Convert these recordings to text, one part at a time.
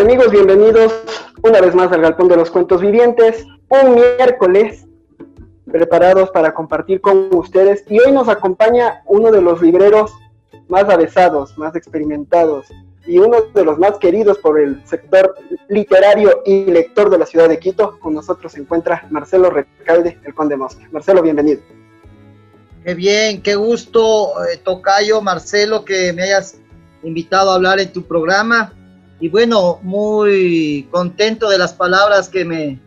Amigos, bienvenidos una vez más al Galpón de los Cuentos Vivientes, un miércoles preparados para compartir con ustedes y hoy nos acompaña uno de los libreros más avesados, más experimentados y uno de los más queridos por el sector literario y lector de la ciudad de Quito. Con nosotros se encuentra Marcelo Recalde, el Conde Mosca. Marcelo, bienvenido. Qué bien, qué gusto, eh, Tocayo, Marcelo, que me hayas invitado a hablar en tu programa y bueno, muy contento de las palabras que me,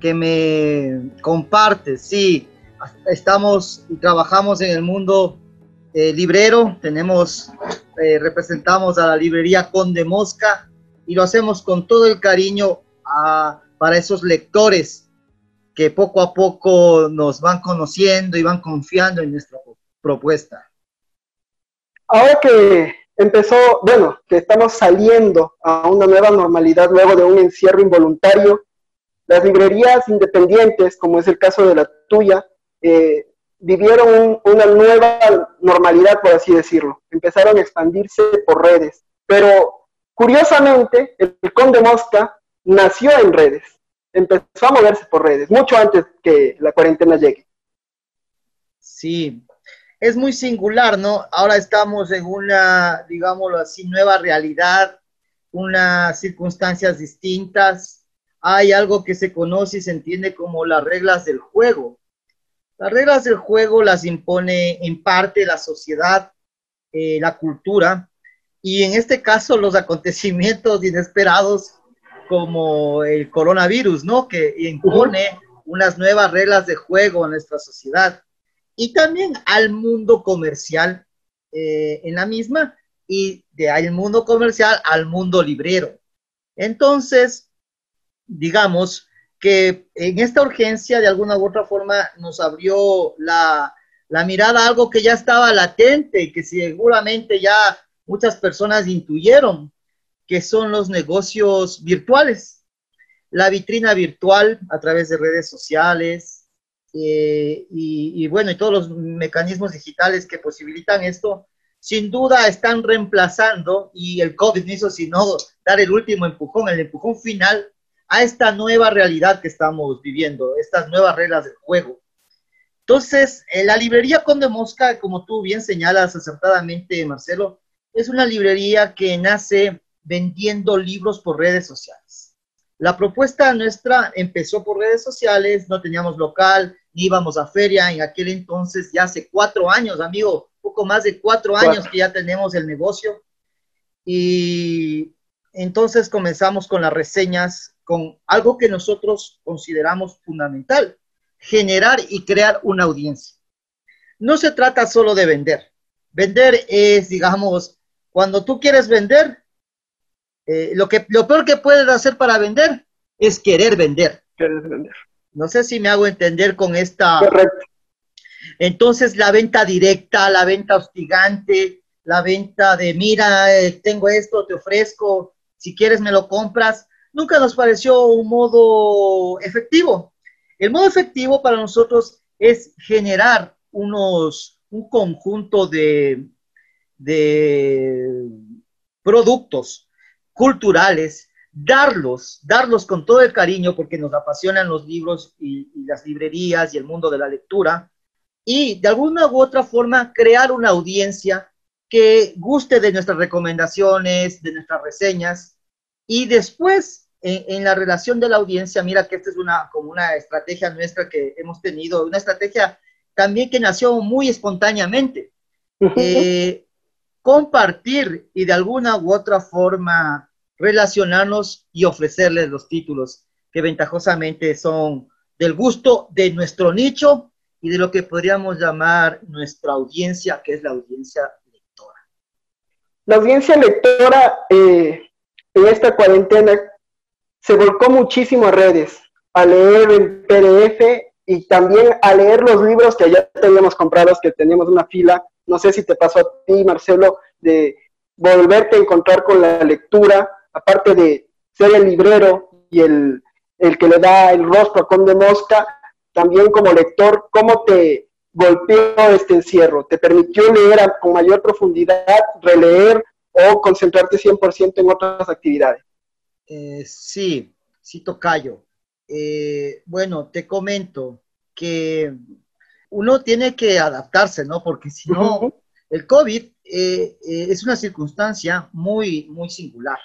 que me compartes. Sí, estamos y trabajamos en el mundo eh, librero, tenemos, eh, representamos a la librería Conde Mosca y lo hacemos con todo el cariño para esos lectores que poco a poco nos van conociendo y van confiando en nuestra propuesta. Ahora que empezó, bueno, que estamos saliendo a una nueva normalidad luego de un encierro involuntario. Las librerías independientes, como es el caso de la tuya, eh, vivieron una nueva normalidad, por así decirlo. Empezaron a expandirse por redes. Pero curiosamente, el Conde Mosca nació en redes. Empezó a moverse por redes, mucho antes que la cuarentena llegue. Sí, es muy singular, ¿no? Ahora estamos en una, digámoslo así, nueva realidad, unas circunstancias distintas. Hay algo que se conoce y se entiende como las reglas del juego. Las reglas del juego las impone en parte la sociedad, eh, la cultura, y en este caso los acontecimientos inesperados como el coronavirus, ¿no? Que impone unas nuevas reglas de juego a nuestra sociedad y también al mundo comercial eh, en la misma y de ahí el mundo comercial al mundo librero. Entonces, digamos que en esta urgencia de alguna u otra forma nos abrió la, la mirada a algo que ya estaba latente y que seguramente ya muchas personas intuyeron, que son los negocios virtuales. La vitrina virtual a través de redes sociales, eh, y, bueno, y todos los mecanismos digitales que posibilitan esto, sin duda están reemplazando, y el COVID no hizo sino dar el último empujón, el empujón final a esta nueva realidad que estamos viviendo, estas nuevas reglas del juego. Entonces, eh, la librería Conde Mosca, como tú bien señalas acertadamente, Marcelo, es una librería que nace vendiendo libros por redes sociales. La propuesta nuestra empezó por redes sociales, no teníamos local, íbamos a feria en aquel entonces, ya hace cuatro años, amigo, poco más de cuatro años que ya tenemos el negocio. Y entonces comenzamos con las reseñas, con algo que nosotros consideramos fundamental, generar y crear una audiencia. No se trata solo de vender. Vender es, digamos, cuando tú quieres vender, eh, lo, que, lo peor que puedes hacer para vender es querer vender. Querer vender. No sé si me hago entender con esta. Entonces, la venta directa, la venta hostigante, la venta de, mira, eh, tengo esto, te ofrezco, si quieres me lo compras, nunca nos pareció un modo efectivo. El modo efectivo para nosotros es generar unos, un conjunto de, de productos culturales darlos, darlos con todo el cariño porque nos apasionan los libros y, las librerías y el mundo de la lectura, y de alguna u otra forma crear una audiencia que guste de nuestras recomendaciones, de nuestras reseñas, y después en, la relación de la audiencia, mira que esta es una, como una estrategia nuestra que hemos tenido, una estrategia también que nació muy espontáneamente. Eh, compartir y de alguna u otra forma relacionarnos y ofrecerles los títulos que ventajosamente son del gusto de nuestro nicho y de lo que podríamos llamar nuestra audiencia, que es la audiencia lectora. La audiencia lectora eh, en esta cuarentena se volcó muchísimo a redes, a leer el PDF y también a leer los libros que ya teníamos comprados, que teníamos una fila. No sé si te pasó a ti, Marcelo, de volverte a encontrar con la lectura, aparte de ser el librero y el, el que le da el rostro a Conde Mosca, también como lector, ¿cómo te golpeó este encierro? ¿Te permitió leer con mayor profundidad, releer o concentrarte 100% en otras actividades? Eh, sí, sí, tocayo. Eh, bueno, te comento que uno tiene que adaptarse, ¿no? Porque si no, el COVID eh, es una circunstancia muy, muy singular.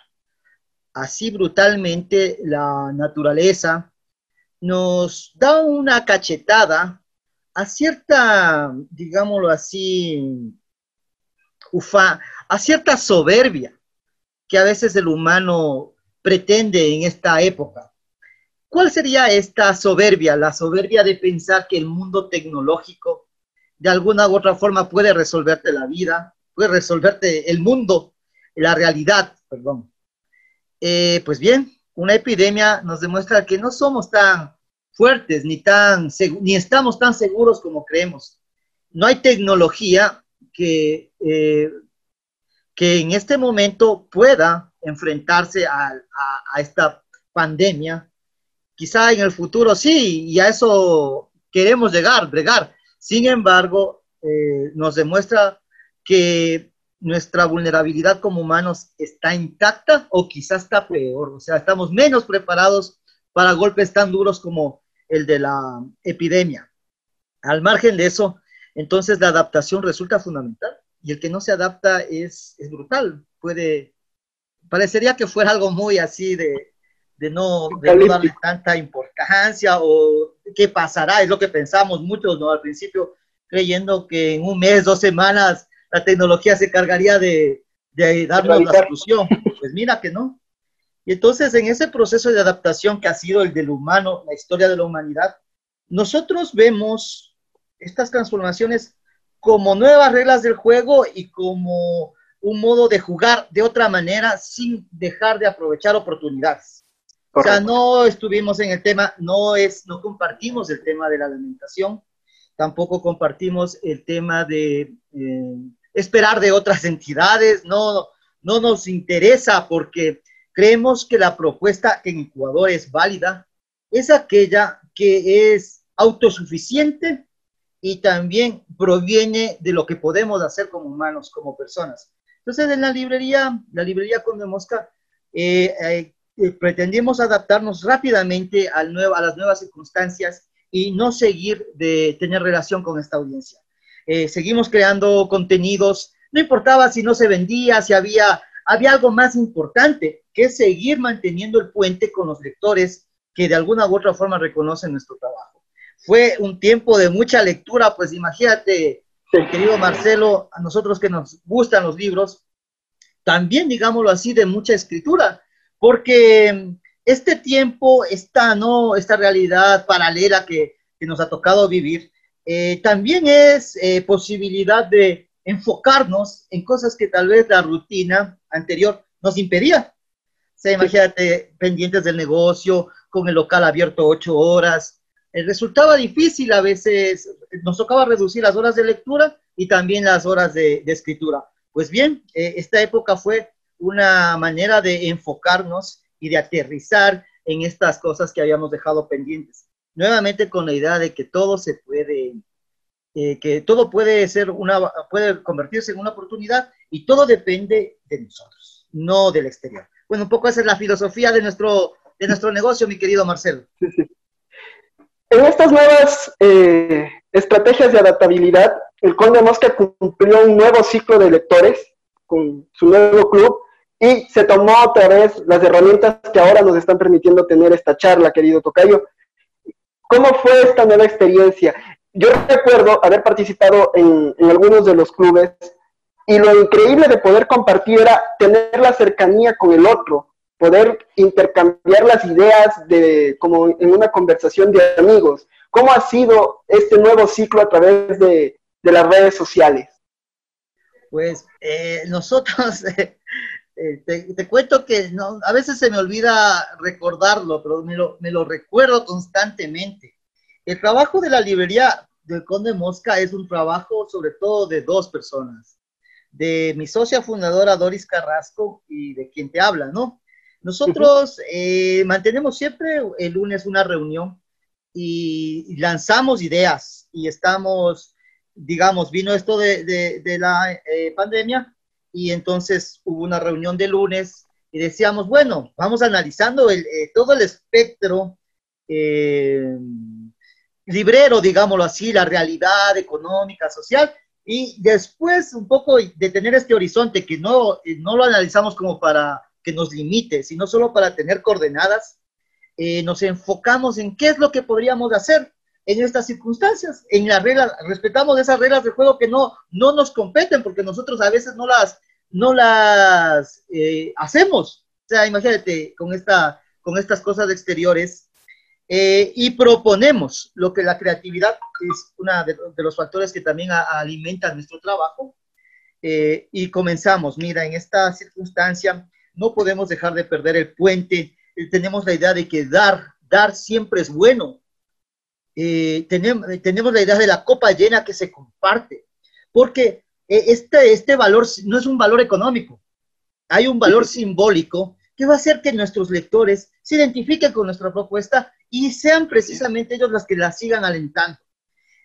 Así brutalmente la naturaleza nos da una cachetada a cierta, digámoslo así, ufa, a cierta soberbia que a veces el humano pretende en esta época. ¿Cuál sería esta soberbia? La soberbia de pensar que el mundo tecnológico de alguna u otra forma puede resolverte la vida, puede resolverte el mundo, la realidad, perdón. Eh, pues bien, una epidemia nos demuestra que no somos tan fuertes ni, tan, ni estamos tan seguros como creemos. No hay tecnología que, eh, que en este momento pueda enfrentarse a, esta pandemia. Quizá en el futuro sí, y a eso queremos llegar, bregar. Sin embargo, eh, nos demuestra que nuestra vulnerabilidad como humanos está intacta o quizás está peor, o sea, estamos menos preparados para golpes tan duros como el de la epidemia. Al margen de eso, entonces la adaptación resulta fundamental y el que no se adapta es, brutal. Puede, parecería que fuera algo muy así de, no, darle tanta importancia o qué pasará, es lo que pensamos muchos, ¿no? Al principio creyendo que en un mes, dos semanas, la tecnología se cargaría de, darnos la solución. Pues mira que no. Y entonces en ese proceso de adaptación que ha sido el del humano, la historia de la humanidad, nosotros vemos estas transformaciones como nuevas reglas del juego y como un modo de jugar de otra manera sin dejar de aprovechar oportunidades. O sea, no estuvimos en el tema, no es, no compartimos el tema de la alimentación, tampoco compartimos el tema de eh, esperar de otras entidades, no, no nos interesa porque creemos que la propuesta en Ecuador es válida, es aquella que es autosuficiente y también proviene de lo que podemos hacer como humanos, como personas. Entonces, en la librería, la librería Conde Mosca, eh, eh, eh, adaptarnos rápidamente al nuevo, a las nuevas circunstancias y no seguir de tener relación con esta audiencia. Eh, seguimos creando contenidos, no importaba si no se vendía, si había, había algo más importante que seguir manteniendo el puente con los lectores que de alguna u otra forma reconocen nuestro trabajo. Fue un tiempo de mucha lectura, pues imagínate, querido Marcelo, a nosotros que nos gustan los libros, también, digámoslo así, de mucha escritura, porque este tiempo, esta, ¿no? esta realidad paralela que, que nos ha tocado vivir, eh, también es eh, posibilidad de enfocarnos en cosas que tal vez la rutina anterior nos impedía. O sea, imagínate, pendientes del negocio, con el local abierto ocho horas. Eh, resultaba difícil a veces, nos tocaba reducir las horas de lectura y también las horas de, de escritura. Pues bien, esta época fue una manera de enfocarnos y de aterrizar en estas cosas que habíamos dejado pendientes nuevamente con la idea de que todo se puede, eh, que todo puede ser una, puede convertirse en una oportunidad y todo depende de nosotros, no del exterior. Bueno, un poco esa es la filosofía de nuestro, de nuestro negocio, mi querido Marcelo. En estas nuevas eh, estrategias de adaptabilidad, el Conde Mosca cumplió un nuevo ciclo de lectores con su nuevo club y se tomó otra vez las herramientas que ahora nos están permitiendo tener esta charla, querido Tocayo, ¿Cómo fue esta nueva experiencia? Yo recuerdo haber participado en, algunos de los clubes y lo increíble de poder compartir era tener la cercanía con el otro, poder intercambiar las ideas de, como en una conversación de amigos. ¿Cómo ha sido este nuevo ciclo a través de, las redes sociales? Pues eh, nosotros, eh, te, cuento que no, a veces se me olvida recordarlo, pero me lo, me lo recuerdo constantemente. El trabajo de la librería del Conde Mosca es un trabajo sobre todo de dos personas, de mi socia fundadora Doris Carrasco y de quien te habla, ¿no? Nosotros eh, mantenemos siempre el lunes una reunión y lanzamos ideas y estamos, digamos, vino esto de, la eh, pandemia y entonces hubo una reunión de lunes y decíamos, bueno, vamos analizando eh, todo el espectro librero, digámoslo así, la realidad económica, social, y después un poco de tener este horizonte que no, eh, no lo analizamos como para que nos limite, sino solo para tener coordenadas, eh, nos enfocamos en qué es lo que podríamos hacer en estas circunstancias, en las reglas, respetamos esas reglas de juego que no, no nos competen, porque nosotros a veces no las, no las eh, hacemos. O sea, imagínate, con, esta, con estas cosas exteriores, eh, y proponemos lo que la creatividad es uno de, los factores que también alimenta nuestro trabajo. Eh, y comenzamos, mira, en esta circunstancia no podemos dejar de perder el puente. Eh, tenemos la idea de que dar, dar siempre es bueno. Tenemos, tenemos la idea de la copa llena que se comparte, porque este, este valor no es un valor económico, hay un valor simbólico que va a hacer que nuestros lectores se identifiquen con nuestra propuesta y sean precisamente ellos los que la sigan alentando.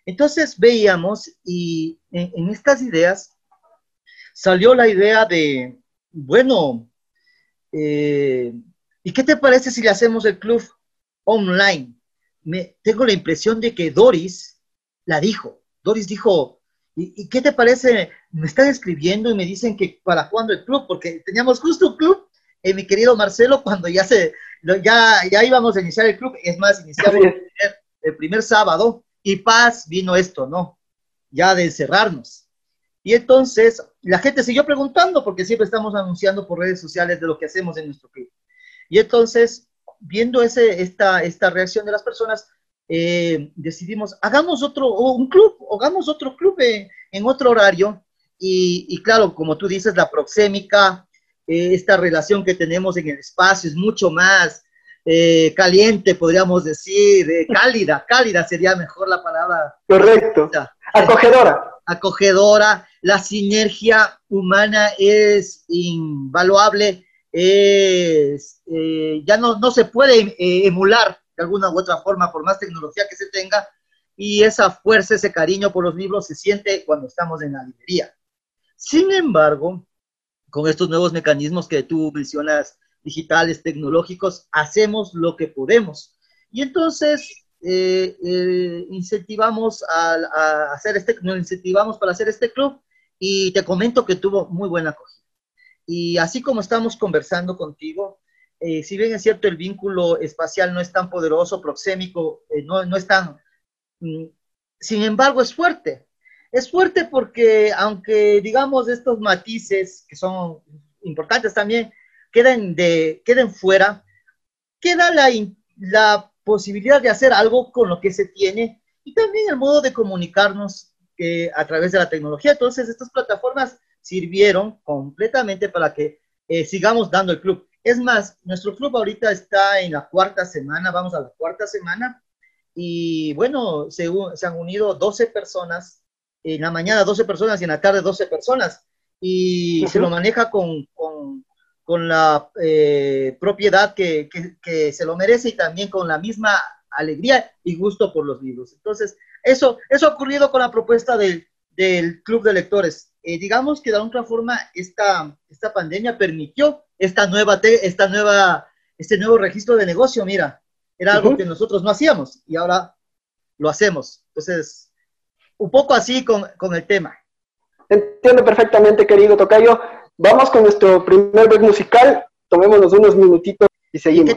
Entonces veíamos y en, estas ideas salió la idea de, bueno, eh, ¿y qué te parece si le hacemos el club online? Me, tengo la impresión de que Doris la dijo. Doris dijo, ¿y, qué te parece? Me están escribiendo y me dicen que para cuándo el club, porque teníamos justo un club, eh, mi querido Marcelo, cuando ya se, ya, ya íbamos a iniciar el club, es más, iniciamos el primer, sábado y paz vino esto, ¿no? Ya de encerrarnos. Y entonces la gente siguió preguntando porque siempre estamos anunciando por redes sociales de lo que hacemos en nuestro club. Y entonces, viendo ese, esta, esta reacción de las personas, eh, decidimos, hagamos otro, un club, hagamos otro club en, otro horario. Y, y, claro, como tú dices, la proxémica, eh, esta relación que tenemos en el espacio es mucho más eh, caliente, podríamos decir, cálida, cálida sería mejor la palabra. Correcto. Acogedora. Acogedora. La sinergia humana es invaluable, es, ya no, no se puede emular de alguna u otra forma por más tecnología que se tenga y esa fuerza, ese cariño por los libros se siente cuando estamos en la librería. Sin embargo, con estos nuevos mecanismos que tú mencionas, digitales, tecnológicos, hacemos lo que podemos. Y entonces eh, eh, incentivamos a, hacer este, nos incentivamos para hacer este club y te comento que tuvo muy buena acogida. Y así como estamos conversando contigo, eh, si bien es cierto el vínculo espacial no es tan poderoso, proxémico, no, no es tan, mm, sin embargo es fuerte. Es fuerte porque, aunque digamos estos matices que son importantes también, queden, de, queden fuera, queda la, la posibilidad de hacer algo con lo que se tiene y también el modo de comunicarnos que a través de la tecnología. Entonces, estas plataformas sirvieron completamente para que eh, sigamos dando el club. Es más, nuestro club ahorita está en la cuarta semana, vamos a la cuarta semana, y bueno, se, se han unido 12 personas en la mañana 12 personas y en la tarde 12 personas. Y se lo maneja con, con, con la eh, propiedad que, que, se lo merece y también con la misma alegría y gusto por los libros. Entonces, eso, eso ha ocurrido con la propuesta del, del Club de Lectores. Eh, digamos que de alguna forma esta, esta pandemia permitió esta nueva, esta nueva, este nuevo registro de negocio, mira, era algo que nosotros no hacíamos y ahora lo hacemos. Entonces, un poco así con, el tema. Entiendo perfectamente, querido Tocayo. Vamos con nuestro primer break musical. Tomémonos unos minutitos y seguimos.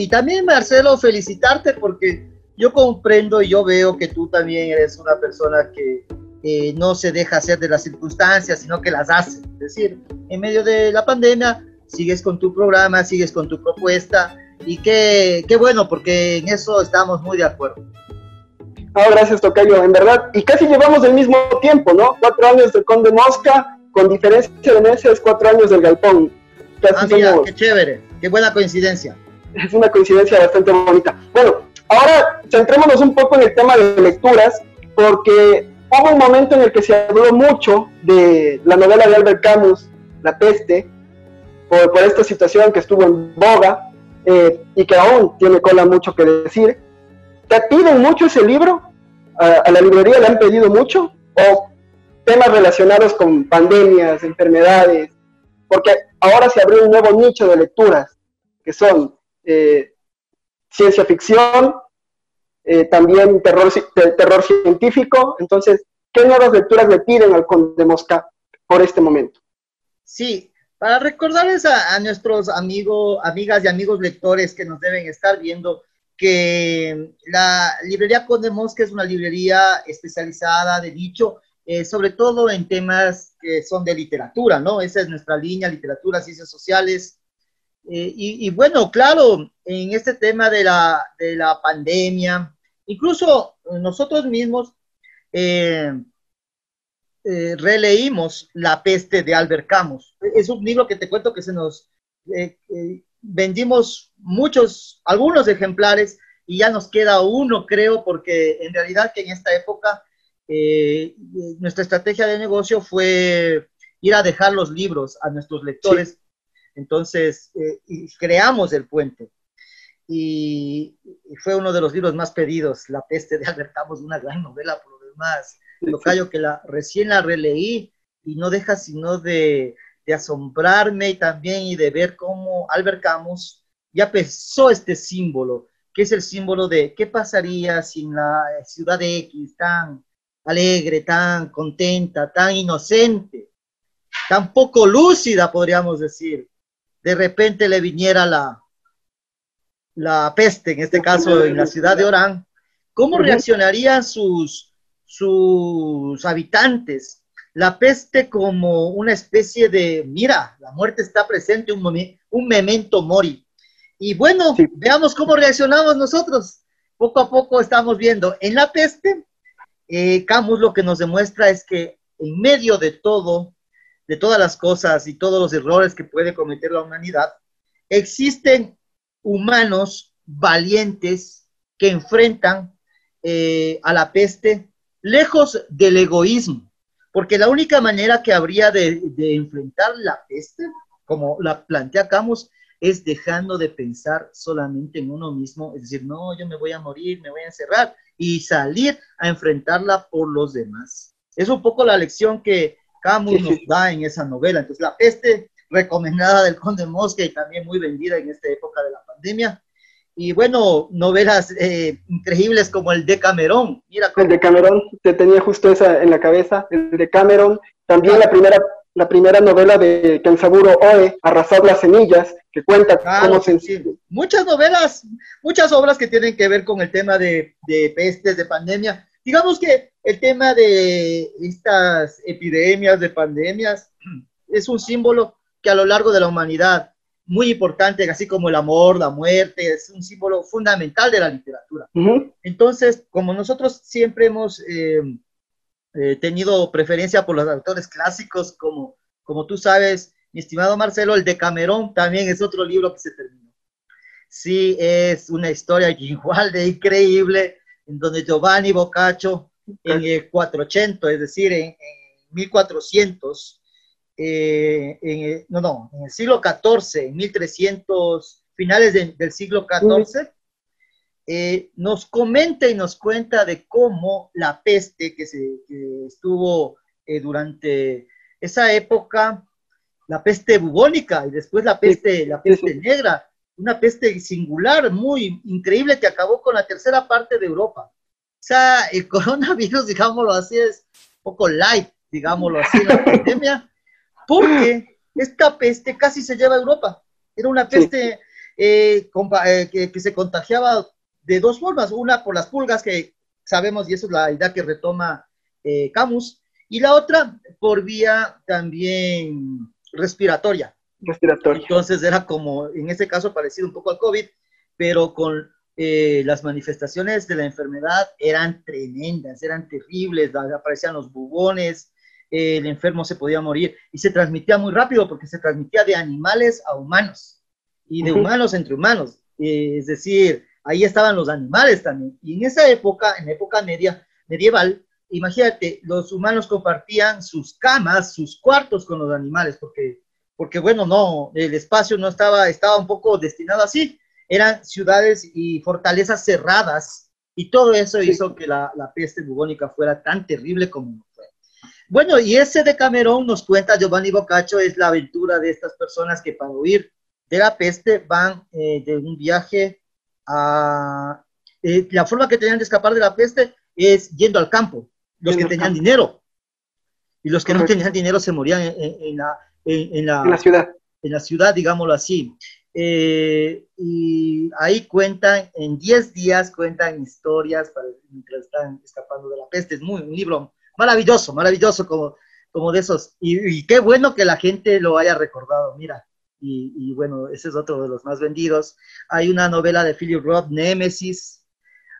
y también Marcelo, felicitarte porque yo comprendo y yo veo que tú también eres una persona que no se deja hacer de las circunstancias, sino que las hace. Es decir, en medio de la pandemia sigues con tu programa, sigues con tu propuesta y qué, qué bueno, porque en eso estamos muy de acuerdo. Ah, gracias, Tocayo, en verdad. Y casi llevamos el mismo tiempo, ¿no? Cuatro años de Conde Mosca, con diferencia de meses, cuatro años del Galpón ah, mira, qué chévere, qué buena coincidencia. Es una coincidencia bastante bonita. Bueno, ahora centrémonos un poco en el tema de lecturas, porque hubo un momento en el que se habló mucho de la novela de Albert Camus, La peste, por, por esta situación que estuvo en boga eh, y que aún tiene cola mucho que decir. ¿Te piden mucho ese libro? ¿A, ¿A la librería le han pedido mucho? ¿O temas relacionados con pandemias, enfermedades, porque ahora se abrió un nuevo nicho de lecturas, que son eh, ciencia ficción, eh, también terror, terror científico. Entonces, ¿qué nuevas lecturas le piden al Conde Mosca por este momento? Sí, para recordarles a, nuestros amigos, amigas y amigos lectores que nos deben estar viendo que la librería Conde Mosca es una librería especializada de dicho eh, sobre todo en temas que son de literatura, ¿no? Esa es nuestra línea, literatura, ciencias sociales. Eh, y, bueno, claro, en este tema de la, de la pandemia, incluso nosotros mismos eh, releímos La peste de Albert Camus. Es un libro que te cuento que se nos vendimos muchos, algunos ejemplares y ya nos queda uno, creo, porque en realidad que en esta época eh, nuestra estrategia de negocio fue ir a dejar los libros a nuestros lectores. Entonces, eh, creamos el puente. Y, fue uno de los libros más pedidos, La peste de Albert Camus, una gran novela por lo demás. Lo callo que la, recién la releí y no deja sino de, de asombrarme y también y de ver cómo Albert Camus ya pensó este símbolo, que es el símbolo de qué pasaría si en la ciudad de X tan alegre, tan contenta, tan inocente, tan poco lúcida, podríamos decir, de repente le viniera la, la peste, en este caso en la ciudad de Orán, ¿cómo reaccionarían sus, sus habitantes? la peste como una especie de, mira, la muerte está presente, un, un memento mori. Y bueno, veamos cómo reaccionamos nosotros. Poco a poco estamos viendo en la peste, eh, Camus lo que nos demuestra es que en medio de todo, de todas las cosas y todos los errores que puede cometer la humanidad, existen humanos valientes que enfrentan eh, a la peste lejos del egoísmo, porque la única manera que habría de, enfrentar la peste, como la plantea Camus, es dejando de pensar solamente en uno mismo, es decir, no, yo me voy a morir, me voy a encerrar y salir a enfrentarla por los demás. Es un poco la lección que Camus nos da en esa novela. Entonces, la peste recomendada del Conde Mosca y también muy vendida en esta época de la pandemia, y bueno, novelas eh, increíbles como el de Camerón. Mira El de Camerón, te tenía justo esa en la cabeza, el de Camerón. También la primera la primera novela de Kensaburo Oe, Arrasar las semillas, que cuenta cómo sencillo. Muchas novelas, muchas obras que tienen que ver con el tema de, de pestes, de pandemia. Digamos que el tema de estas epidemias, de pandemias, es un símbolo que a lo largo de la humanidad muy importante, así como el amor, la muerte, es un símbolo fundamental de la literatura. Entonces, como nosotros siempre hemos eh, eh, tenido preferencia por los autores clásicos, como, como tú sabes, mi estimado Marcelo, el de Camerón también es otro libro que se terminó. Sí, es una historia igual de increíble, en donde Giovanni Boccaccio, en el 480, es decir, en, en 1400, eh, en, no, no, en el siglo XIV, en 1300, finales del siglo XIV, eh, nos comenta y nos cuenta de cómo la peste que, se, estuvo eh, durante esa época, la peste bubónica y después la peste, la peste negra, una peste singular, muy increíble que acabó con la tercera parte de Europa. O sea, el coronavirus, digámoslo así, es un poco light, digámoslo así, la pandemia, porque esta peste casi se lleva a Europa. Era una peste eh, eh, que, se contagiaba de dos formas, una por las pulgas, que sabemos, y eso es la idea que retoma eh, Camus, y la otra por vía también respiratoria. Respiratoria. Entonces era como, en ese caso, parecido un poco al COVID, pero con las manifestaciones de la enfermedad eran tremendas, eran terribles, aparecían los bubones, el enfermo se podía morir y se transmitía muy rápido porque se transmitía de animales a humanos y de humanos entre humanos. Eh, es decir, ahí estaban los animales también. Y en esa época, en época media, medieval, imagínate, los humanos compartían sus camas, sus cuartos con los animales, porque, porque bueno, no, el espacio no estaba, estaba un poco destinado así. Eran ciudades y fortalezas cerradas y todo eso hizo que la, la peste bubónica fuera tan terrible como bueno, y ese de Camerón nos cuenta Giovanni Boccaccio, es la aventura de estas personas que para huir de la peste van eh, de un viaje a... Eh, la forma que tenían de escapar de la peste es yendo al campo, los que tenían dinero. Y los que no tenían dinero se morían en, la, en, la, ciudad. En la ciudad, digámoslo así. Eh, y ahí cuentan, en 10 días cuentan historias para, mientras están escapando de la peste. Es muy, un libro maravilloso, maravilloso como, como de esos. Y, qué bueno que la gente lo haya recordado, mira. Y, bueno, ese es otro de los más vendidos. Hay una novela de Philip Roth, Nemesis.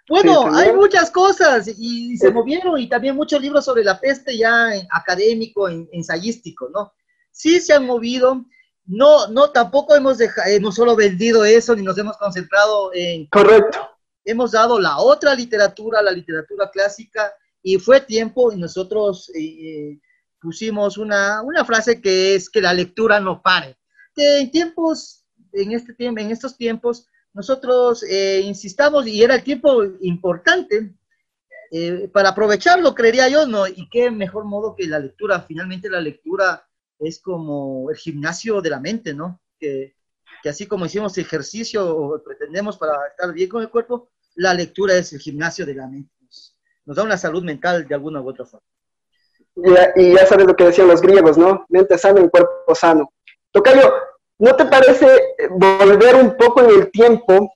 Bueno, hay muchas cosas y, se movieron y también muchos libros sobre la peste ya en, académico, ensayístico, ¿no? Sí se han movido. No, no, tampoco hemos dejado, hemos solo vendido eso ni nos hemos concentrado en... Correcto. Hemos dado la otra literatura, la literatura clásica, y fue tiempo y nosotros eh, eh, pusimos una, una, frase que es que la lectura no pare. Que en tiempos, en, este en estos tiempos, nosotros eh, insistamos y era el tiempo importante para aprovecharlo, creería yo, ¿no? Y qué mejor modo que la lectura. Finalmente la lectura es como el gimnasio de la mente, ¿no? Que, que así como hicimos ejercicio o pretendemos para estar bien con el cuerpo, la lectura es el gimnasio de la mente nos da una salud mental de alguna u otra forma. Y, ya sabes lo que decían los griegos, ¿no? Mente sana en cuerpo sano. Tocayo, ¿no te parece volver un poco en el tiempo,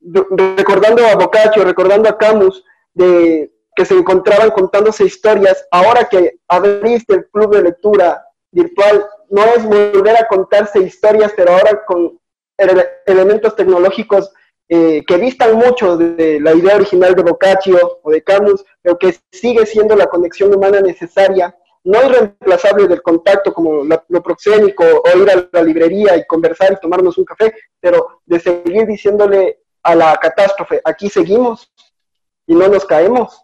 recordando a Boccaccio, recordando a Camus, de que se encontraban contándose historias, ahora que abriste el club de lectura virtual, no es volver a contarse historias, pero ahora con elementos tecnológicos eh, que distan mucho de la idea original de Boccaccio o de Camus, pero que sigue siendo la conexión humana necesaria, no irreemplazable del contacto como lo proxénico o ir a la librería y conversar y tomarnos un café, pero de seguir diciéndole a la catástrofe, aquí seguimos y no nos caemos.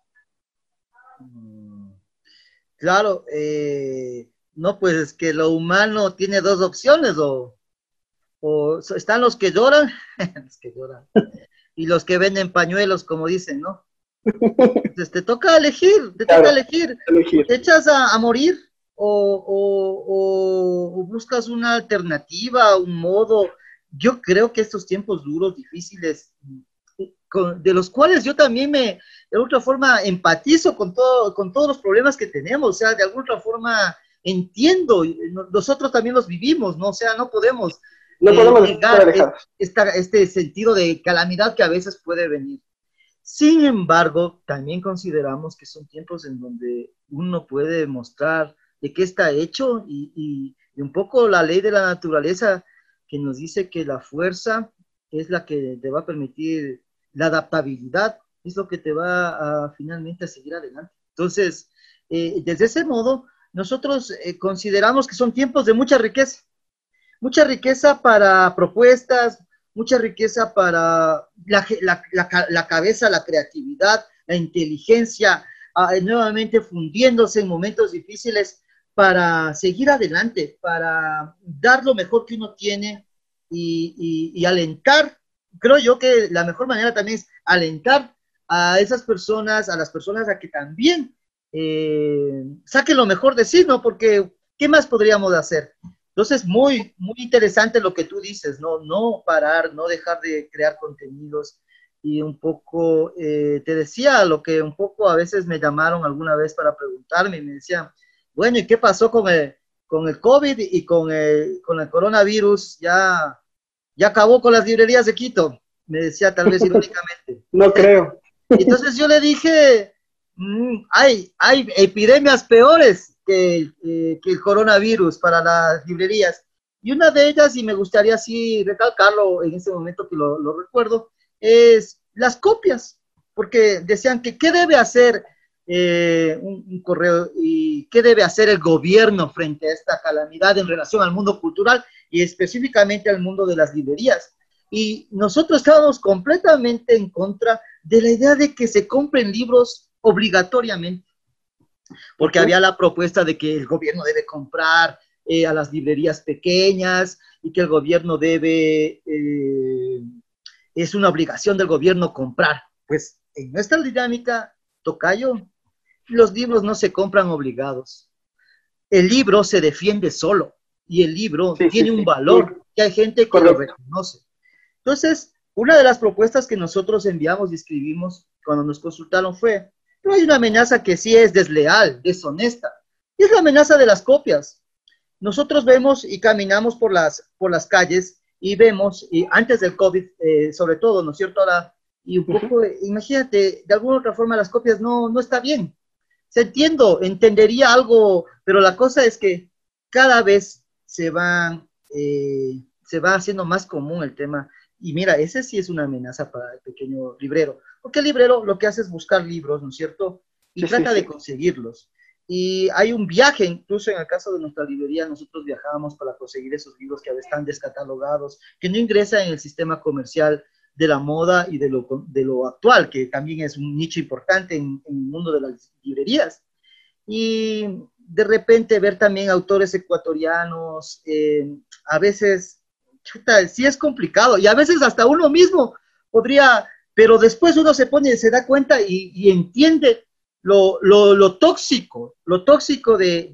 Claro, eh, no, pues es que lo humano tiene dos opciones, o, o están los que lloran, los que lloran, y los que venden pañuelos, como dicen, ¿no? Entonces te toca elegir, te toca elegir. ¿Te echas a, morir o, o, o, buscas una alternativa, un modo? Yo creo que estos tiempos duros, difíciles, de los cuales yo también me, de alguna forma, empatizo con, todo, con todos los problemas que tenemos, o sea, de alguna forma entiendo, nosotros también los vivimos, ¿no? O sea, no podemos, no podemos negar este sentido de calamidad que a veces puede venir. Sin embargo, también consideramos que son tiempos en donde uno puede mostrar de qué está hecho y, y un poco la ley de la naturaleza que nos dice que la fuerza es la que te va a permitir la adaptabilidad es lo que te va a finalmente a seguir adelante. Entonces, eh, desde ese modo, nosotros eh, consideramos que son tiempos de mucha riqueza, mucha riqueza para propuestas, mucha riqueza para la, cabeza, la creatividad, la inteligencia, ah, nuevamente fundiéndose en momentos difíciles para seguir adelante, para dar lo mejor que uno tiene y alentar. Creo yo que la mejor manera también es alentar a esas personas, a las personas a que también eh, saquen lo mejor de sí, ¿no? Porque, ¿qué más podríamos hacer? Entonces, muy, muy interesante lo que tú dices, ¿no? No parar, no dejar de crear contenidos. Y un poco, eh, te decía lo que un poco a veces me llamaron alguna vez para preguntarme y me decían, bueno, ¿y qué pasó con el, con el COVID y con el, con el coronavirus? Ya, ya acabó con las librerías de Quito, me decía tal vez irónicamente. no creo. Entonces yo le dije, hay, hay epidemias peores que, eh, que, el coronavirus para las librerías. Y una de ellas, y me gustaría así recalcarlo en este momento que lo, lo recuerdo, es las copias, porque decían que qué debe hacer eh, un, correo y qué debe hacer el gobierno frente a esta calamidad en relación al mundo cultural y específicamente al mundo de las librerías. Y nosotros estábamos completamente en contra de la idea de que se compren libros obligatoriamente, porque había la propuesta de que el gobierno debe comprar eh, a las librerías pequeñas y que el gobierno debe, eh, es una obligación del gobierno comprar. Pues en nuestra dinámica, Tocayo, los libros no se compran obligados. El libro se defiende solo y el libro tiene un valor que hay gente que lo reconoce. Entonces, una de las propuestas que nosotros enviamos y escribimos cuando nos consultaron fue, pero hay una amenaza que sí es desleal, deshonesta, y es la amenaza de las copias. Nosotros vemos y caminamos por las, por las calles y vemos, y antes del COVID, eh, sobre todo, ¿no es cierto? Ahora, y un poco, imagínate, de alguna otra forma las copias no, no está bien. Se entiendo, entendería algo, pero la cosa es que cada vez se va, eh, se va haciendo más común el tema. Y mira, ese sí es una amenaza para el pequeño librero, porque el librero lo que hace es buscar libros, ¿no es cierto? Y trata de conseguirlos. Y hay un viaje, incluso en el caso de nuestra librería, nosotros viajábamos para conseguir esos libros que están descatalogados, que no ingresan en el sistema comercial de la moda y de lo, de lo actual, que también es un nicho importante en, en el mundo de las librerías. Y de repente ver también autores ecuatorianos, eh, a veces, chuta, sí es complicado y a veces hasta uno mismo podría, pero después uno se pone, se da cuenta y, entiende lo, tóxico, lo tóxico de,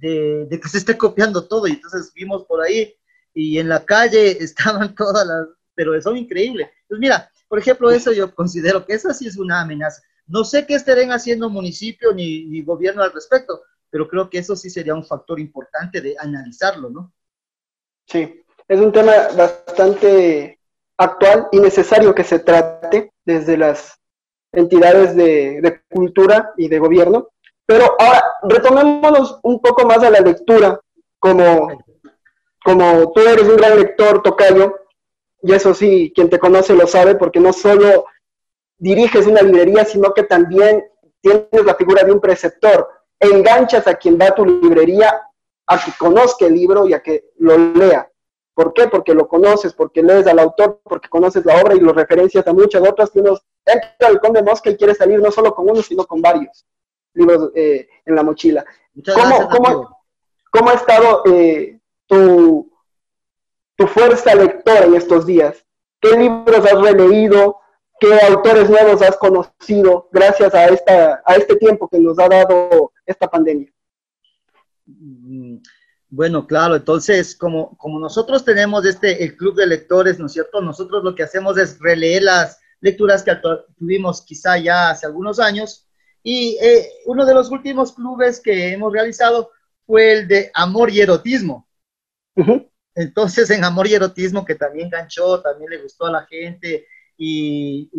que se esté copiando todo y entonces vimos por ahí y en la calle estaban todas las, pero son increíbles. Pues mira, por ejemplo, eso yo considero que esa sí es una amenaza. No sé qué estén haciendo municipio ni, ni gobierno al respecto, pero creo que eso sí sería un factor importante de analizarlo, ¿no? Sí, es un tema bastante actual y necesario que se trate desde las entidades de, cultura y de gobierno. Pero ahora, retomémonos un poco más a la lectura, como, como tú eres un gran lector, Tocayo, y eso sí, quien te conoce lo sabe, porque no solo diriges una librería, sino que también tienes la figura de un preceptor. Enganchas a quien va a tu librería a que conozca el libro y a que lo lea. ¿Por qué? Porque lo conoces, porque lees al autor, porque conoces la obra y lo referencias a muchas otras que uno entra al Conde Mosca y quiere salir no solo con uno, sino con varios libros eh, en la mochila. ¿Cómo, cómo, cómo, ha estado eh, tu, tu fuerza lectora en estos días? ¿Qué libros has releído? ¿Qué autores nuevos has conocido gracias a, esta, a este tiempo que nos ha dado esta pandemia? Mm, bueno, claro, entonces, como, como nosotros tenemos este, el club de lectores, ¿no es cierto? Nosotros lo que hacemos es releer las lecturas que tuvimos quizá ya hace algunos años. Y eh, uno de los últimos clubes que hemos realizado fue el de Amor y Erotismo. Entonces, en Amor y Erotismo, que también ganchó, también le gustó a la gente y,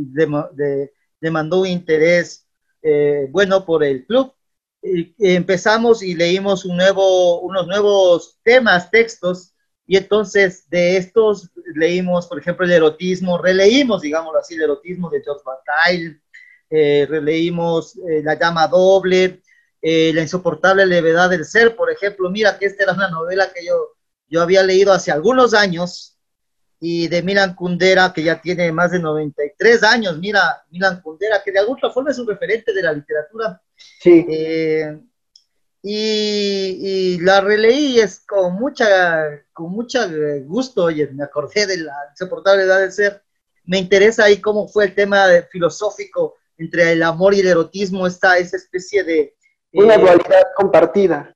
demandó un interés eh, bueno por el club empezamos y leímos un nuevo, unos nuevos temas, textos, y entonces de estos leímos, por ejemplo, el erotismo, releímos, digámoslo así, el erotismo de George Bataille, eh, releímos eh, La llama doble, eh, La insoportable levedad del ser, por ejemplo, mira que esta era una novela que yo, yo había leído hace algunos años, y de Milan Kundera, que ya tiene más de 93 años, mira, Milan Kundera, que de alguna forma es un referente de la literatura Sí. Eh, y, la releí es con mucha, con mucho gusto, oye, me acordé de la insoportable edad de ser. Me interesa ahí cómo fue el tema filosófico entre el amor y el erotismo, esta, esa especie de... Una eh, dualidad compartida.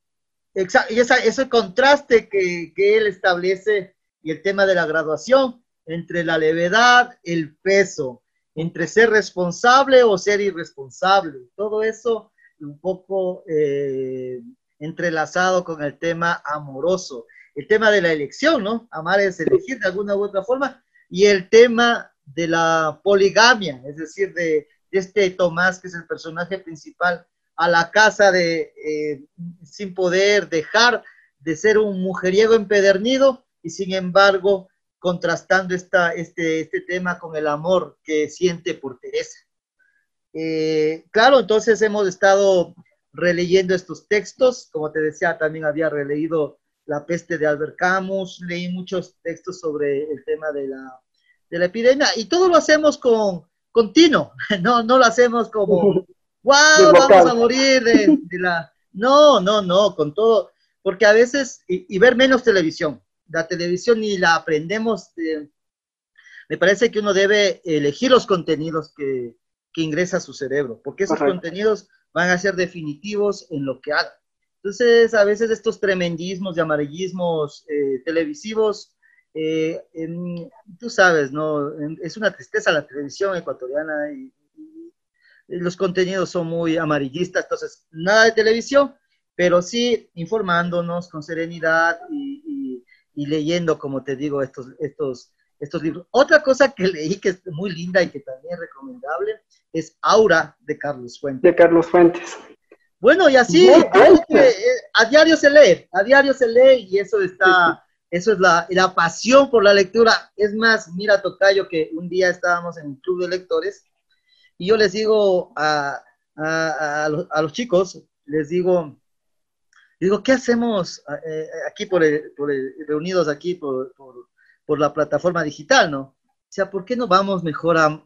Exacto, y ese contraste que, que él establece y el tema de la graduación entre la levedad, el peso, entre ser responsable o ser irresponsable. Todo eso un poco eh, entrelazado con el tema amoroso. El tema de la elección, ¿no? Amar es elegir de alguna u otra forma. Y el tema de la poligamia, es decir, de, este Tomás, que es el personaje principal, a la casa de, eh, sin poder dejar de ser un mujeriego empedernido y sin embargo contrastando esta, este, este tema con el amor que siente por Teresa. Eh, claro, entonces hemos estado releyendo estos textos, como te decía, también había releído La peste de Albert Camus, leí muchos textos sobre el tema de la, de la epidemia. Y todo lo hacemos con continuo, no, no lo hacemos como, wow, vamos a morir de, la... No, no, no, con todo, porque a veces, y, ver menos televisión, la televisión ni la aprendemos, me parece que uno debe elegir los contenidos que, que ingresa a su cerebro, porque esos contenidos van a ser definitivos en lo que haga. Entonces, a veces estos tremendismos y amarillismos eh, televisivos, eh, tú sabes, ¿no? es una tristeza la televisión ecuatoriana y, los contenidos son muy amarillistas, entonces, nada de televisión, pero sí informándonos con serenidad y, y leyendo, como te digo, estos, estos estos libros. Otra cosa que leí que es muy linda y que también es recomendable es Aura de Carlos Fuentes. De Carlos Fuentes. Bueno, y así, eh, a diario se lee, a diario se lee y eso está, eso es la, la, pasión por la lectura. Es más, mira, Tocayo, que un día estábamos en un club de lectores y yo les digo a, a, a, los, chicos, les digo, digo, ¿qué hacemos eh, aquí por, por reunidos aquí por, por por la plataforma digital, ¿no? O sea, ¿por qué no vamos mejor a,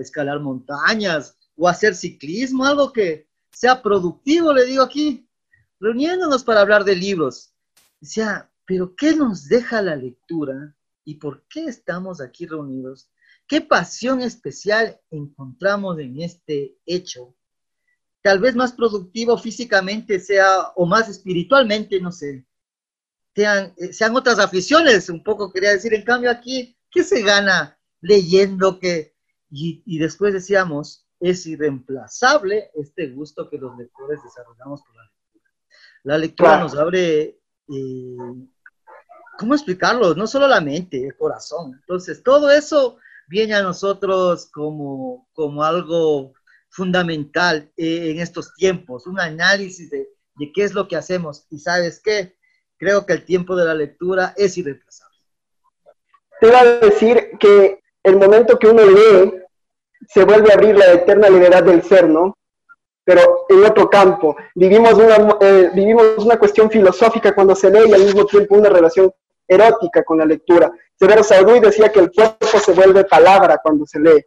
escalar montañas o hacer ciclismo? Algo que sea productivo, le digo aquí, reuniéndonos para hablar de libros. O sea, pero ¿qué nos deja la lectura y por qué estamos aquí reunidos? ¿Qué pasión especial encontramos en este hecho? Tal vez más productivo físicamente sea o más espiritualmente, no sé sean, eh, sean otras aficiones, un poco quería decir. En cambio aquí, ¿qué se gana leyendo que, y, después decíamos, es irreemplazable este gusto que los lectores desarrollamos por la lectura. La lectura nos abre, eh, ¿cómo explicarlo? No solo la mente, el corazón. Entonces, todo eso viene a nosotros como, como algo fundamental eh, en estos tiempos, un análisis de, de qué es lo que hacemos. Y sabes qué, creo que el tiempo de la lectura es irreemplazable. Te iba a decir que el momento que uno lee se vuelve a abrir la eterna libertad del ser, ¿no? Pero en otro campo. Vivimos una, eh, vivimos una cuestión filosófica cuando se lee y al mismo tiempo una relación erótica con la lectura. Severo Sauduy decía que el cuerpo se vuelve palabra cuando se lee.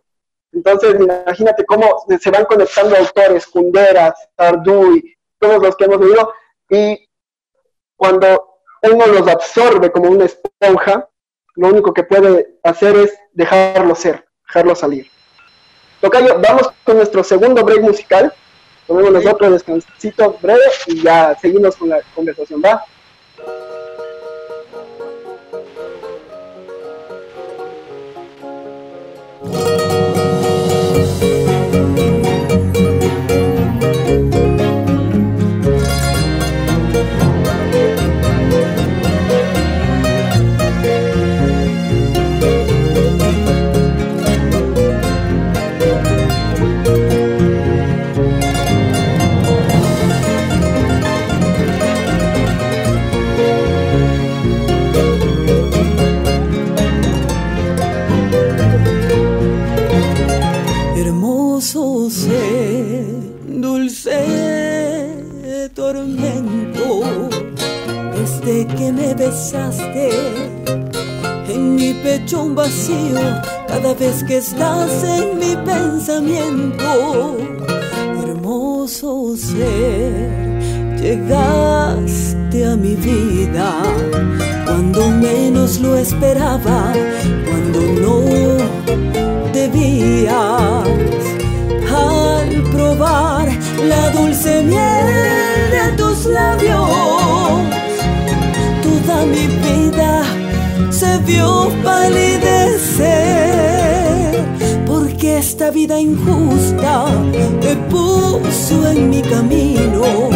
Entonces, imagínate cómo se van conectando autores, Kundera, Sarduy, todos los que hemos leído, y cuando uno los absorbe como una esponja, lo único que puede hacer es dejarlo ser, dejarlo salir. Tocayo, vamos con nuestro segundo break musical. Tomemos otro descansito breve y ya seguimos con la conversación. ¿Va? Cada vez que estás en mi pensamiento. Hermoso ser, llegaste a mi vida cuando menos lo esperaba, cuando no debías. Al probar la dulce miel de tus labios mi vida se vio palidecer, vida injusta te puso en mi camino.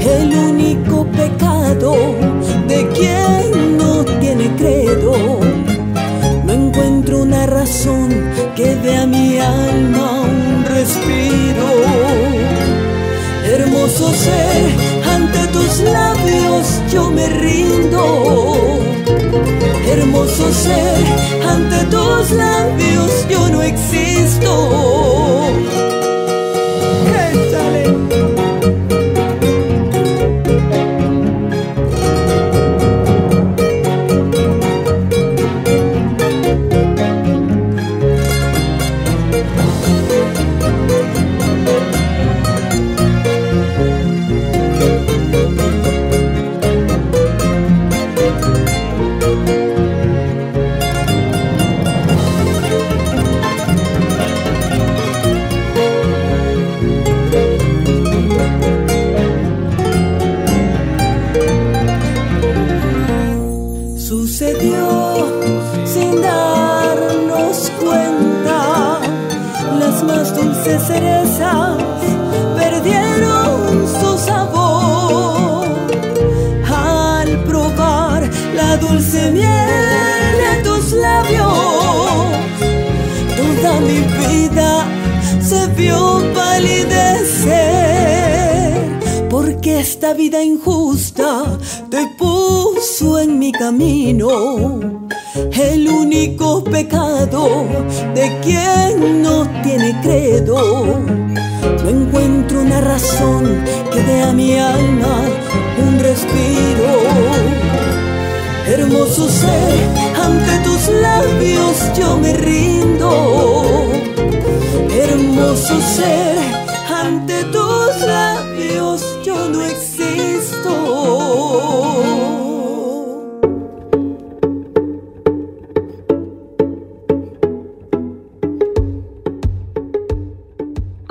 El único pecado de quien no tiene credo. No encuentro una razón que dé a mi alma un respiro. Hermoso ser ante tus labios yo me rindo. Hermoso ser, ante tus labios yo no existo.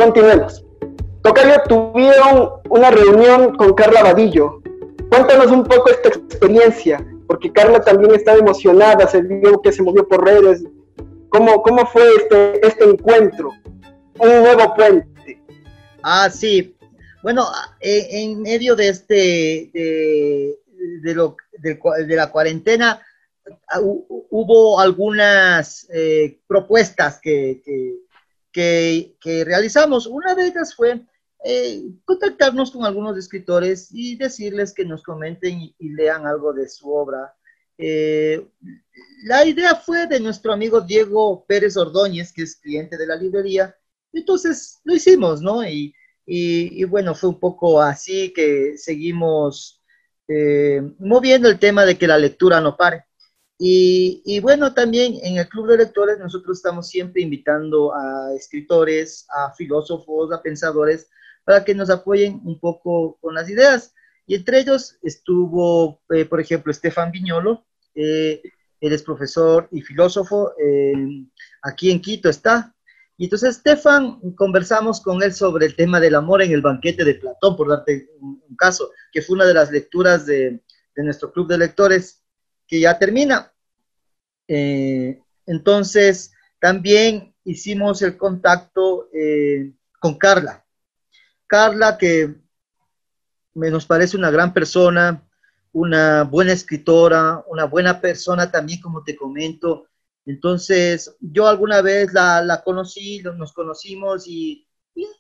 Continuemos. Tocayo tuvieron una reunión con Carla Vadillo. Cuéntanos un poco esta experiencia, porque Carla también estaba emocionada, se vio que se movió por redes. ¿Cómo, cómo fue este, este encuentro? Un nuevo puente. Ah, sí. Bueno, eh, en medio de este, de, de, la cuarentena, hubo algunas eh, propuestas que, que realizamos. Una de ellas fue eh, contactarnos con algunos escritores y decirles que nos comenten y, lean algo de su obra. Eh, la idea fue de nuestro amigo Diego Pérez Ordóñez, que es cliente de la librería. Entonces lo hicimos, ¿no? Y, y, bueno, fue un poco así que seguimos eh, moviendo el tema de que la lectura no pare. Y, y, bueno, también en el Club de Lectores nosotros estamos siempre invitando a escritores, a filósofos, a pensadores, para que nos apoyen un poco con las ideas. Y entre ellos estuvo, eh, por ejemplo, Estefan Viñolo, eh, él es profesor y filósofo, aquí en Quito está. Y entonces, Estefan, conversamos con él sobre el tema del amor en el banquete de Platón, por darte un, caso, que fue una de las lecturas de, de, nuestro club de lectores, que ya termina. Eh, entonces, también hicimos el contacto con Carla. Carla, que me nos parece una gran persona, una buena escritora, una buena persona también, como te comento. Entonces, yo alguna vez la, conocí, nos conocimos y,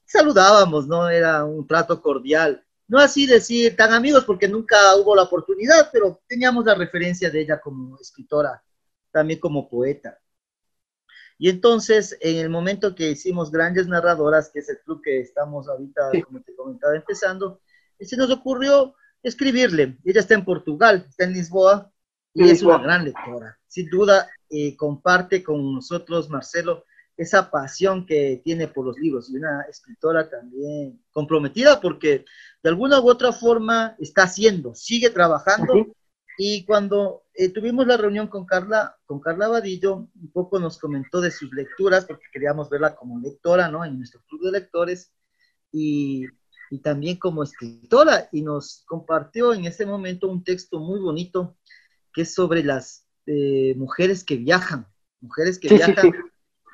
saludábamos, ¿no? Era un trato cordial. No así decir tan amigos porque nunca hubo la oportunidad, pero teníamos la referencia de ella como escritora, también como poeta. Y entonces, en el momento que hicimos Grandes Narradoras, que es el club que estamos ahorita, como te comentaba, empezando, se nos ocurrió escribirle. Ella está en Portugal, está en Lisboa, y es una gran lectora. Sin duda, eh, comparte con nosotros, Marcelo, esa pasión que tiene por los libros y una escritora también comprometida porque de alguna u otra forma está haciendo, sigue trabajando. Y cuando eh, tuvimos la reunión con Carla, con Carla Vadillo, un poco nos comentó de sus lecturas, porque queríamos verla como lectora, ¿no? En nuestro club de lectores, y, y también como escritora, y nos compartió en ese momento un texto muy bonito, que es sobre las eh, mujeres que viajan, mujeres que viajan,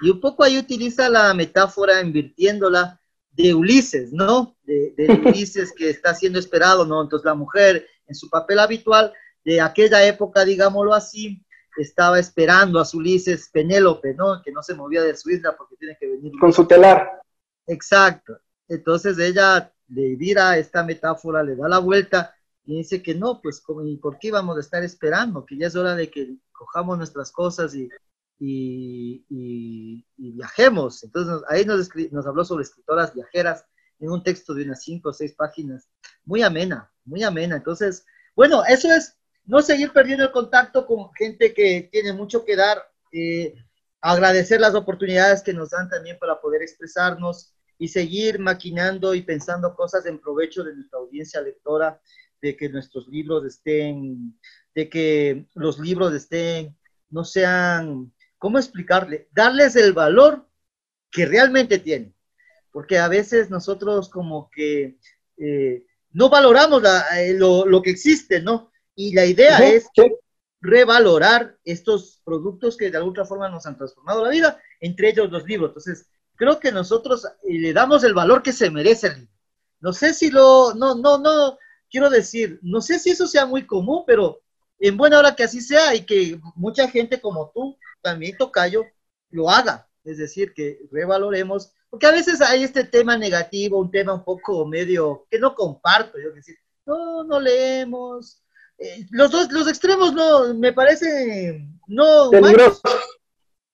y un poco ahí utiliza la metáfora, invirtiéndola, de Ulises, ¿no? De, de Ulises que está siendo esperado, ¿no? Entonces la mujer en su papel habitual de aquella época, digámoslo así, estaba esperando a su Ulises Penélope, ¿no? Que no se movía de su isla porque tiene que venir. Con su telar. Exacto. Entonces ella le dirá esta metáfora, le da la vuelta y dice que no, pues, ¿por qué íbamos a estar esperando? Que ya es hora de que cojamos nuestras cosas y, y, viajemos. Entonces ahí nos, nos habló sobre escritoras viajeras en un texto de unas cinco o seis páginas, muy amena, muy amena. Entonces, bueno, eso es no seguir perdiendo el contacto con gente que tiene mucho que dar, eh, agradecer las oportunidades que nos dan también para poder expresarnos y seguir maquinando y pensando cosas en provecho de nuestra audiencia lectora, de que nuestros libros estén, de que los libros estén, no sean, ¿cómo explicarle? Darles el valor que realmente tienen, porque a veces nosotros como que eh, no valoramos eh, lo, lo que existe, ¿no? Y la idea es revalorar estos productos que de alguna forma nos han transformado la vida, entre ellos los libros. Entonces, creo que nosotros eh, le damos el valor que se merece el libro. No sé si lo, no, no, no, quiero decir, no sé si eso sea muy común, pero en buena hora que así sea y que mucha gente como tú, también Tocayo, lo haga. Es decir, que revaloremos, porque a veces hay este tema negativo, un tema un poco medio que no comparto, yo decir, no, no leemos, eh, los dos, los extremos no, me parecen no peligrosos.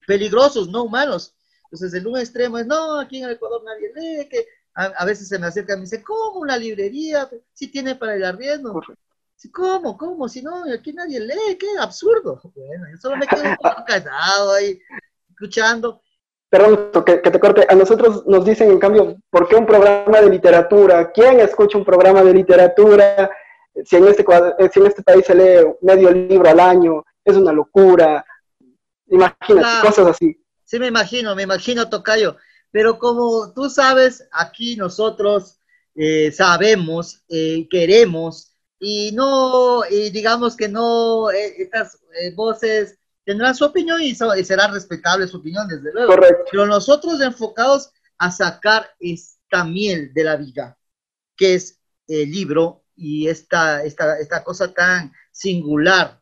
peligrosos, no humanos. Entonces, el un extremo es, no, aquí en el Ecuador nadie lee, que a, veces se me acerca y me dice, ¿cómo una librería? Si tiene para el arriendo. ¿Cómo? ¿Cómo? Si no, aquí nadie lee, qué absurdo. Bueno, yo solo me quedo un poco callado ahí, escuchando. Perdón, que, que, te corte. A nosotros nos dicen, en cambio, ¿por qué un programa de literatura? ¿Quién escucha un programa de literatura? si en este, eh, si en este país se lee medio libro al año, es una locura. Imagínate, cosas así. Sí, me imagino, me imagino, Tocayo. Pero como tú sabes, aquí nosotros eh, sabemos, eh, queremos, y no, y digamos que no, estas voces tendrán su opinión y, será respetable su opinión, desde luego. Correcto. Pero nosotros enfocados a sacar esta miel de la vida, que es el libro y esta, esta, esta cosa tan singular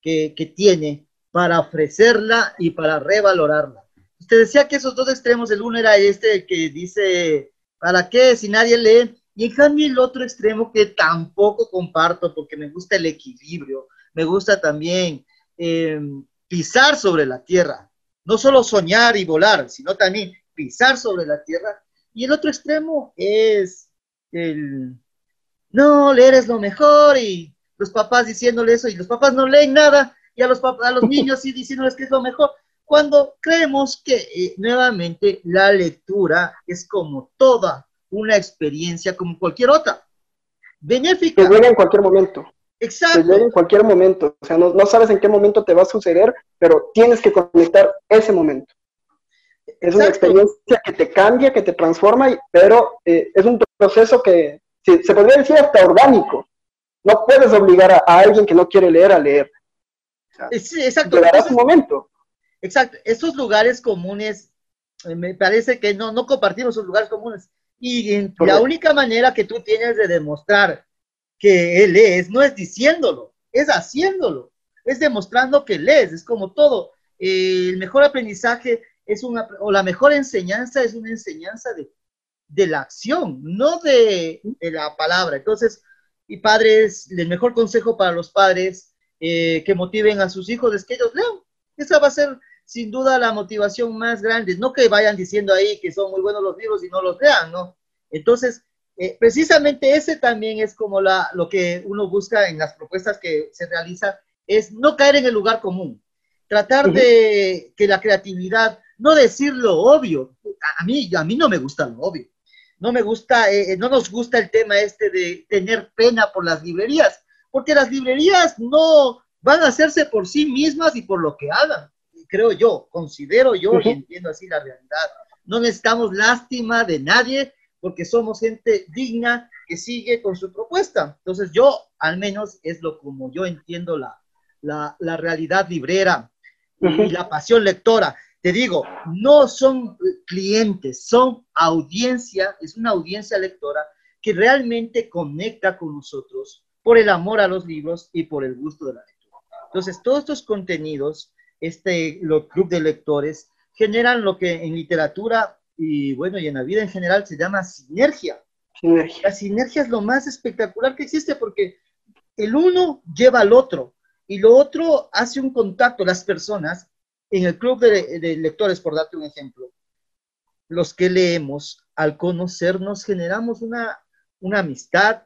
que, que, tiene para ofrecerla y para revalorarla. Usted decía que esos dos extremos, el uno era este que dice, ¿para qué si nadie lee? Y en cambio el otro extremo que tampoco comparto porque me gusta el equilibrio, me gusta también eh, pisar sobre la tierra, no solo soñar y volar, sino también pisar sobre la tierra. Y el otro extremo es el, no, leer es lo mejor y los papás diciéndole eso y los papás no leen nada y a los, a los niños sí diciéndoles que es lo mejor cuando creemos que eh, nuevamente la lectura es como toda una experiencia como cualquier otra. Benéfica. Que llega en cualquier momento. Exacto. Que llega en cualquier momento. O sea, no, no, sabes en qué momento te va a suceder, pero tienes que conectar ese momento. Es una experiencia que te cambia, que te transforma, pero eh, es un proceso que se podría decir hasta orgánico. No puedes obligar a, alguien que no quiere leer a leer. sí, exacto. Llegará su momento. Exacto, esos lugares comunes, eh, me parece que no, no compartimos esos lugares comunes. Y la única manera que tú tienes de demostrar que él es, no es diciéndolo, es haciéndolo, es demostrando que lees, es como todo. el mejor aprendizaje es una, o la mejor enseñanza es una enseñanza de, de la acción, no de, de, la palabra. Entonces, y padres, el mejor consejo para los padres eh, que motiven a sus hijos es que ellos lean, esa va a ser sin duda la motivación más grande. No que vayan diciendo ahí que son muy buenos los libros y no los lean, ¿no? Entonces, eh, precisamente ese también es como la, lo que uno busca en las propuestas que se realizan, es no caer en el lugar común. Tratar de que la creatividad, no decir lo obvio. A, mí, a mí no me gusta lo obvio. No me gusta, eh, eh, no nos gusta el tema este de tener pena por las librerías, porque las librerías no, van a hacerse por sí mismas y por lo que hagan. Creo yo, considero yo y entiendo así la realidad. No necesitamos lástima de nadie porque somos gente digna que sigue con su propuesta. Entonces yo, al menos, es lo como yo entiendo la, la, realidad librera y la pasión lectora. Te digo, no son clientes, son audiencia, es una audiencia lectora que realmente conecta con nosotros por el amor a los libros y por el gusto de la lectura. Entonces, todos estos contenidos, este los club de lectores, generan lo que en literatura y bueno, y en la vida en general se llama sinergia. La sinergia es lo más espectacular que existe porque el uno lleva al otro y lo otro hace un contacto. Las personas en el club de, lectores, por darte un ejemplo, los que leemos, al conocernos, generamos una, una amistad,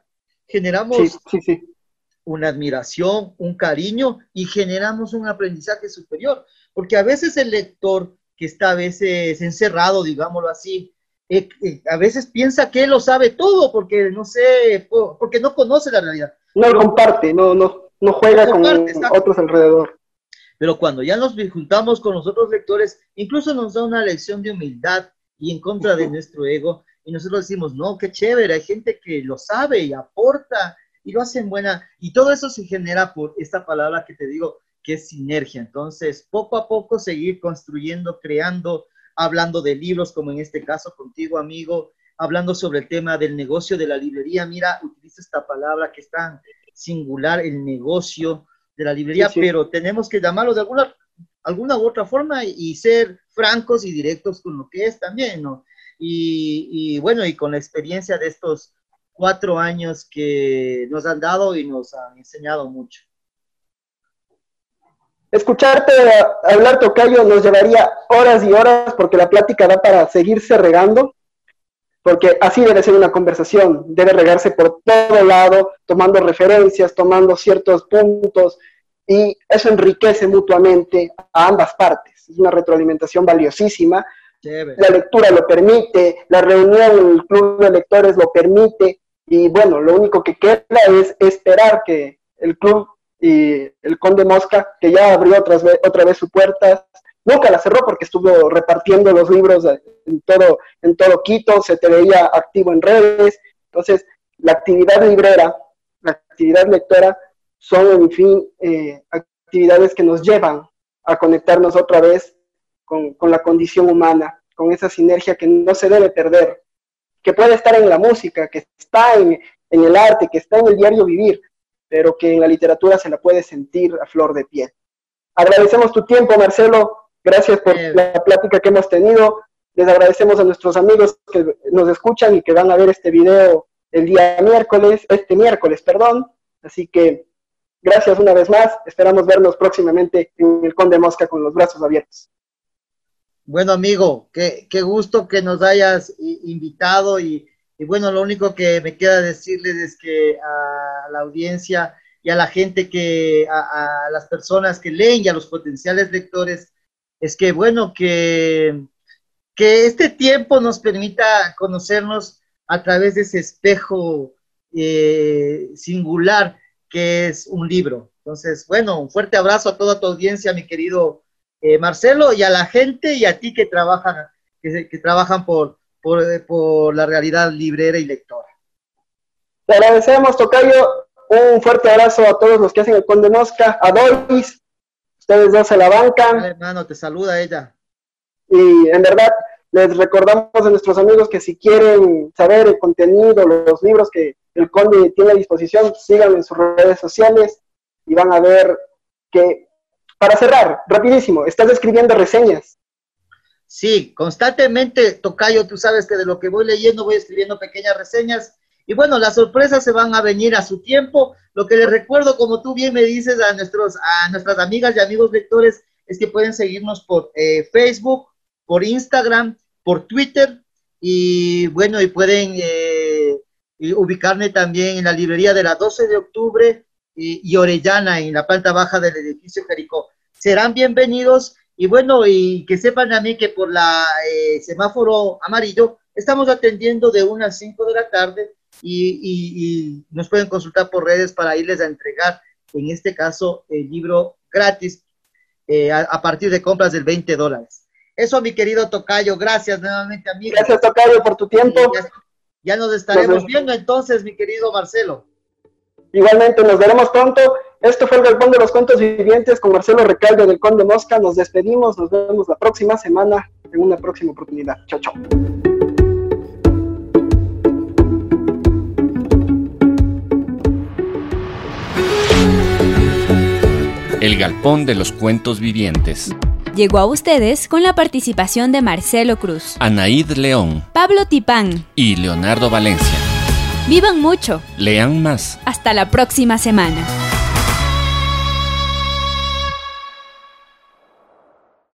generamos sí, sí, una admiración, un cariño y generamos un aprendizaje superior. Porque a veces el lector que está a veces encerrado, digámoslo así, eh, eh, a veces piensa que él lo sabe todo porque no sé, porque no conoce la realidad. No lo comparte, no, no, no juega con otros alrededor. Pero cuando ya nos juntamos con los otros lectores, incluso nos da una lección de humildad y en contra de nuestro ego. Y nosotros decimos, no, qué chévere, hay gente que lo sabe y aporta y lo hacen buena. Y todo eso se genera por esta palabra que te digo, que es sinergia. Entonces, poco a poco seguir construyendo, creando, hablando de libros, como en este caso contigo, amigo, hablando sobre el tema del negocio de la librería. Mira, utiliza esta palabra que es tan singular, el negocio de la librería, pero tenemos que llamarlo de alguna, alguna u otra forma y ser francos y directos con lo que es también, ¿no? Y, y bueno, y con la experiencia de estos cuatro años que nos han dado y nos han enseñado mucho. Escucharte hablar, Tocayo, nos llevaría horas y horas porque la plática da para seguirse regando, porque así debe ser una conversación, debe regarse por todo lado, tomando referencias, tomando ciertos puntos, y eso enriquece mutuamente a ambas partes. Es una retroalimentación valiosísima. La lectura lo permite, la reunión en el club de lectores lo permite, y bueno, lo único que queda es esperar que el club y el Conde Mosca, que ya abrió otra vez, otra vez su puerta, nunca la cerró porque estuvo repartiendo los libros en todo, en todo Quito, se te veía activo en redes. Entonces, la actividad librera, la actividad lectora, son, en fin, eh, actividades que nos llevan a conectarnos otra vez con, con la condición humana, con esa sinergia que no se debe perder que puede estar en la música, que está en, el arte, que está en el diario vivir, pero que en la literatura se la puede sentir a flor de piel. Agradecemos tu tiempo, Marcelo. Gracias por la plática que hemos tenido. Les agradecemos a nuestros amigos que nos escuchan y que van a ver este video el día miércoles, este miércoles, perdón. Así que gracias una vez más. Esperamos vernos próximamente en el Conde Mosca con los brazos abiertos. Bueno, amigo, qué, qué gusto que nos hayas invitado y, bueno, lo único que me queda decirles es que a la audiencia y a la gente que, a, las personas que leen y a los potenciales lectores, es que bueno, que, que este tiempo nos permita conocernos a través de ese espejo eh, singular que es un libro. Entonces, bueno, un fuerte abrazo a toda tu audiencia, mi querido eh, Marcelo, y a la gente y a ti que trabajan, que, trabajan por, por, la realidad librera y lectora. Te agradecemos, Tocayo. Un fuerte abrazo a todos los que hacen el Conde Mosca, a Doris, ustedes dos se la bancan. hermano, te saluda ella. Y en verdad, les recordamos a nuestros amigos que si quieren saber el contenido, los libros que el Conde tiene a disposición, síganlo en sus redes sociales y van a ver que, para cerrar, rapidísimo, estás escribiendo reseñas. Sí, constantemente, Tocayo, tú sabes que de lo que voy leyendo voy escribiendo pequeñas reseñas y bueno, las sorpresas se van a venir a su tiempo. Lo que les recuerdo, como tú bien me dices a, nuestros, a nuestras amigas y amigos lectores, es que pueden seguirnos por eh, Facebook, por Instagram, por Twitter y bueno, y pueden eh, ubicarme también en la librería de la 12 de octubre y, Orellana, en la planta baja del edificio Jericó. Serán bienvenidos y bueno, y que sepan a mí que por la eh, semáforo amarillo estamos atendiendo de unas 5 de la tarde y, nos pueden consultar por redes para irles a entregar, en este caso, el libro gratis eh, a, partir de compras del 20 dólares. Eso, mi querido Tocayo, gracias nuevamente, amigo. Gracias, Tocayo, por tu tiempo. Ya, nos estaremos viendo entonces, mi querido Marcelo. Igualmente, nos veremos pronto. Esto fue el Galpón de los Cuentos Vivientes con Marcelo Recalde del Conde Mosca. Nos despedimos, nos vemos la próxima semana en una próxima oportunidad. Chao, chao. El Galpón de los Cuentos Vivientes. Llegó a ustedes con la participación de Marcelo Cruz, Anaíd León, Pablo Tipán y Leonardo Valencia. Vivan mucho. Lean más. Hasta la próxima semana.